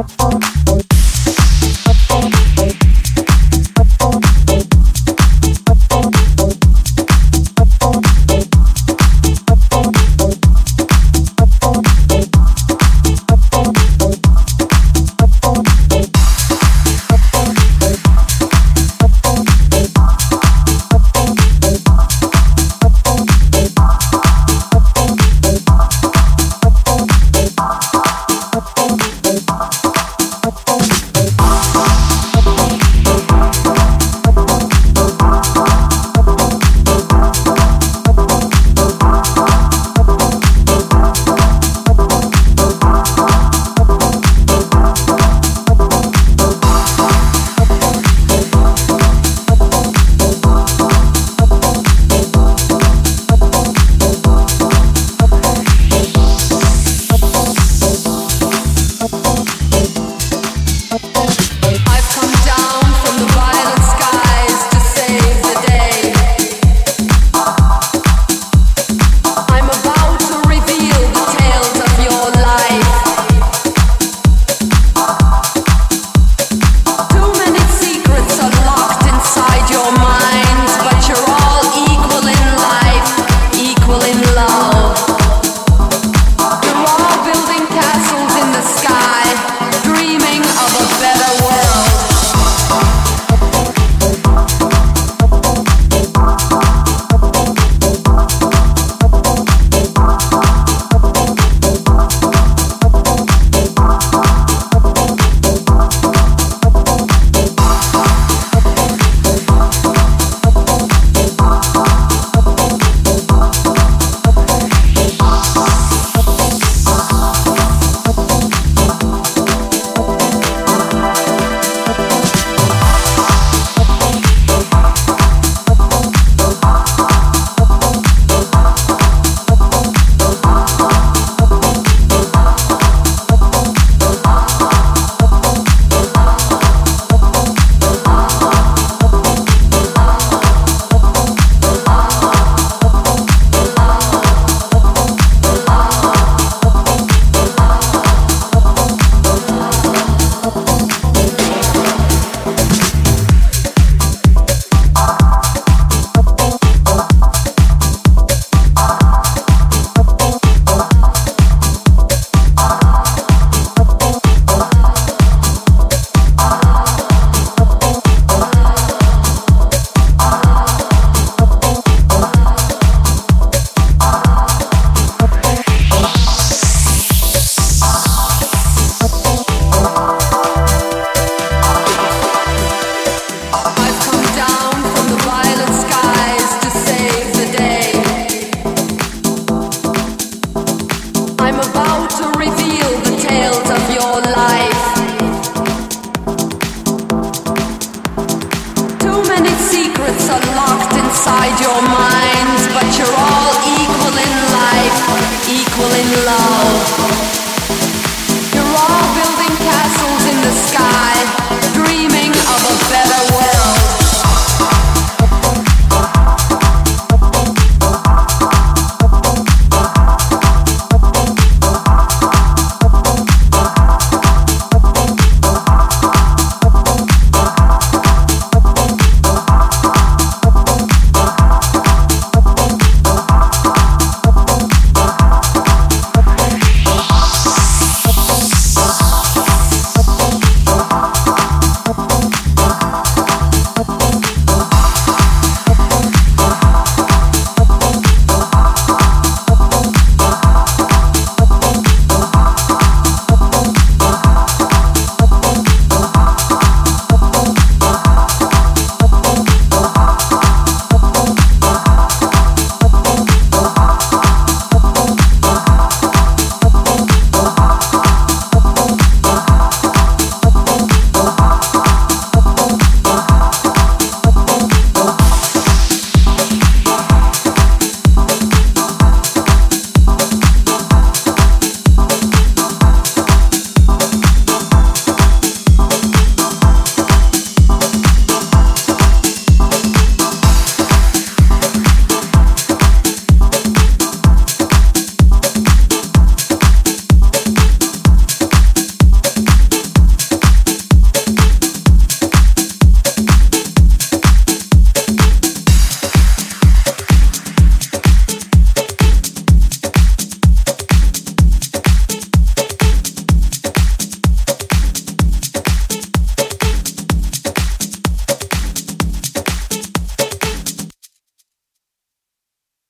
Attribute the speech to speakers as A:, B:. A: Apple.